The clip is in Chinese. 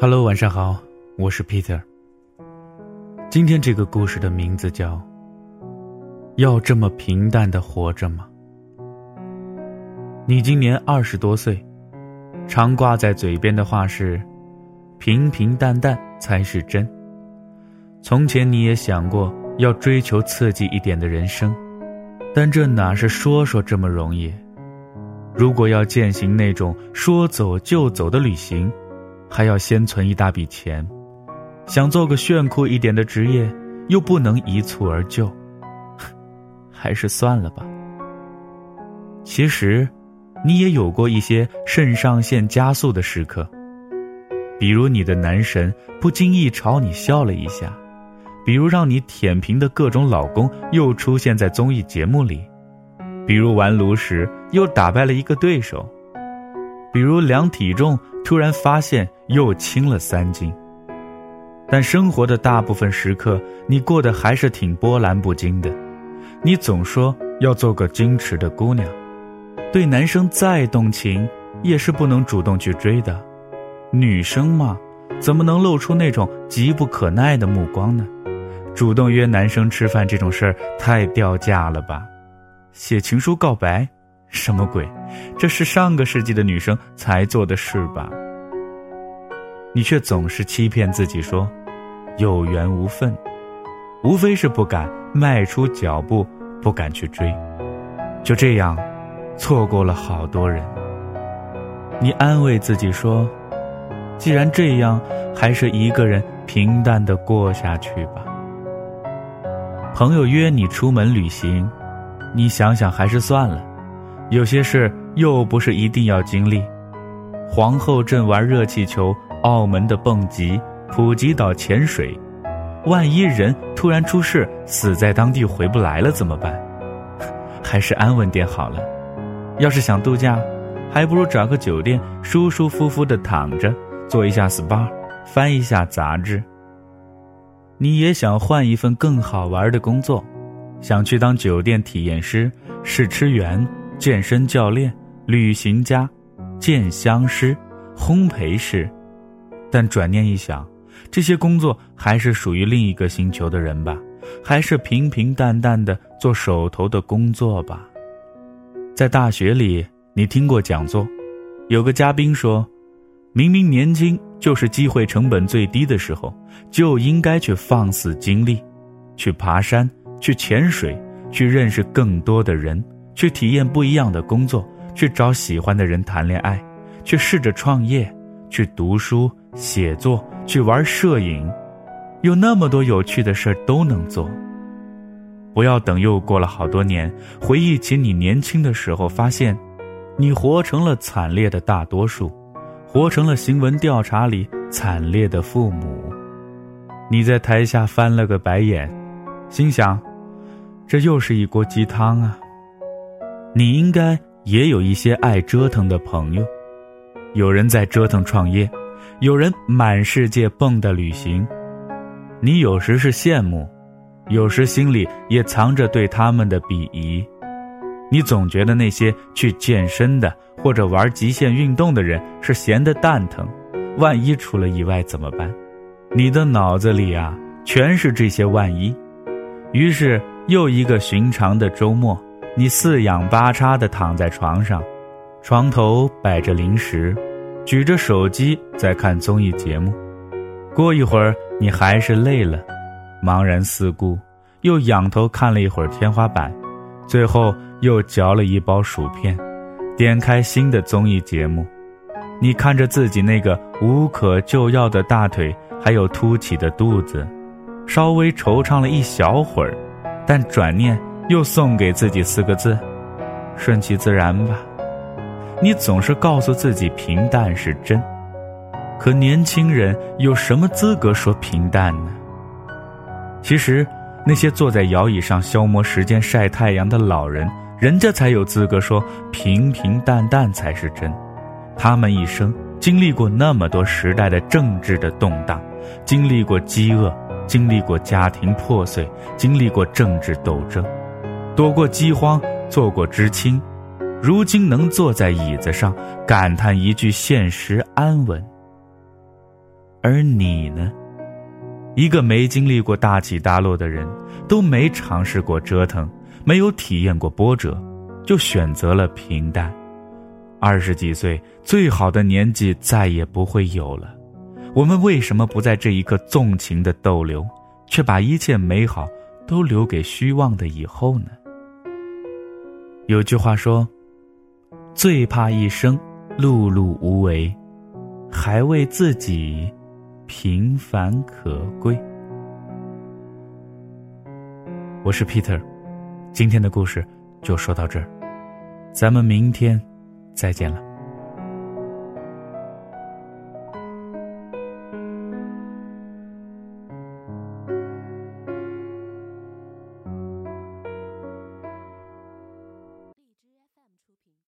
Hello，晚上好，我是 Peter。今天这个故事的名字叫《要这么平淡的活着吗》。你今年二十多岁，常挂在嘴边的话是“平平淡淡才是真”。从前你也想过要追求刺激一点的人生，但这哪是说说这么容易？如果要践行那种说走就走的旅行，还要先存一大笔钱，想做个炫酷一点的职业，又不能一蹴而就，还是算了吧。其实，你也有过一些肾上腺加速的时刻，比如你的男神不经意朝你笑了一下，比如让你舔屏的各种老公又出现在综艺节目里，比如玩炉石又打败了一个对手，比如量体重。突然发现又轻了三斤，但生活的大部分时刻，你过得还是挺波澜不惊的。你总说要做个矜持的姑娘，对男生再动情，也是不能主动去追的。女生嘛，怎么能露出那种急不可耐的目光呢？主动约男生吃饭这种事儿，太掉价了吧？写情书告白。什么鬼？这是上个世纪的女生才做的事吧？你却总是欺骗自己说有缘无分，无非是不敢迈出脚步，不敢去追，就这样错过了好多人。你安慰自己说，既然这样，还是一个人平淡的过下去吧。朋友约你出门旅行，你想想还是算了。有些事又不是一定要经历，皇后镇玩热气球，澳门的蹦极，普吉岛潜水，万一人突然出事，死在当地回不来了怎么办？还是安稳点好了。要是想度假，还不如找个酒店，舒舒服服的躺着，做一下 SPA，翻一下杂志。你也想换一份更好玩的工作，想去当酒店体验师、试吃员。健身教练、旅行家、鉴香师、烘焙师，但转念一想，这些工作还是属于另一个星球的人吧，还是平平淡淡的做手头的工作吧。在大学里，你听过讲座，有个嘉宾说：“明明年轻就是机会成本最低的时候，就应该去放肆经历，去爬山，去潜水，去认识更多的人。”去体验不一样的工作，去找喜欢的人谈恋爱，去试着创业，去读书写作，去玩摄影，有那么多有趣的事都能做。不要等又过了好多年，回忆起你年轻的时候，发现，你活成了惨烈的大多数，活成了新闻调查里惨烈的父母。你在台下翻了个白眼，心想，这又是一锅鸡汤啊。你应该也有一些爱折腾的朋友，有人在折腾创业，有人满世界蹦跶旅行。你有时是羡慕，有时心里也藏着对他们的鄙夷。你总觉得那些去健身的或者玩极限运动的人是闲得蛋疼，万一出了意外怎么办？你的脑子里啊，全是这些万一。于是又一个寻常的周末。你四仰八叉的躺在床上，床头摆着零食，举着手机在看综艺节目。过一会儿，你还是累了，茫然四顾，又仰头看了一会儿天花板，最后又嚼了一包薯片，点开新的综艺节目。你看着自己那个无可救药的大腿，还有凸起的肚子，稍微惆怅了一小会儿，但转念。又送给自己四个字：顺其自然吧。你总是告诉自己平淡是真，可年轻人有什么资格说平淡呢？其实，那些坐在摇椅上消磨时间、晒太阳的老人，人家才有资格说平平淡淡才是真。他们一生经历过那么多时代的政治的动荡，经历过饥饿，经历过家庭破碎，经历过政治斗争。躲过饥荒，做过知青，如今能坐在椅子上感叹一句现实安稳。而你呢？一个没经历过大起大落的人，都没尝试过折腾，没有体验过波折，就选择了平淡。二十几岁，最好的年纪再也不会有了。我们为什么不在这一刻纵情的逗留，却把一切美好都留给虚妄的以后呢？有句话说：“最怕一生碌碌无为，还为自己。”平凡可贵。我是 Peter，今天的故事就说到这儿，咱们明天再见了。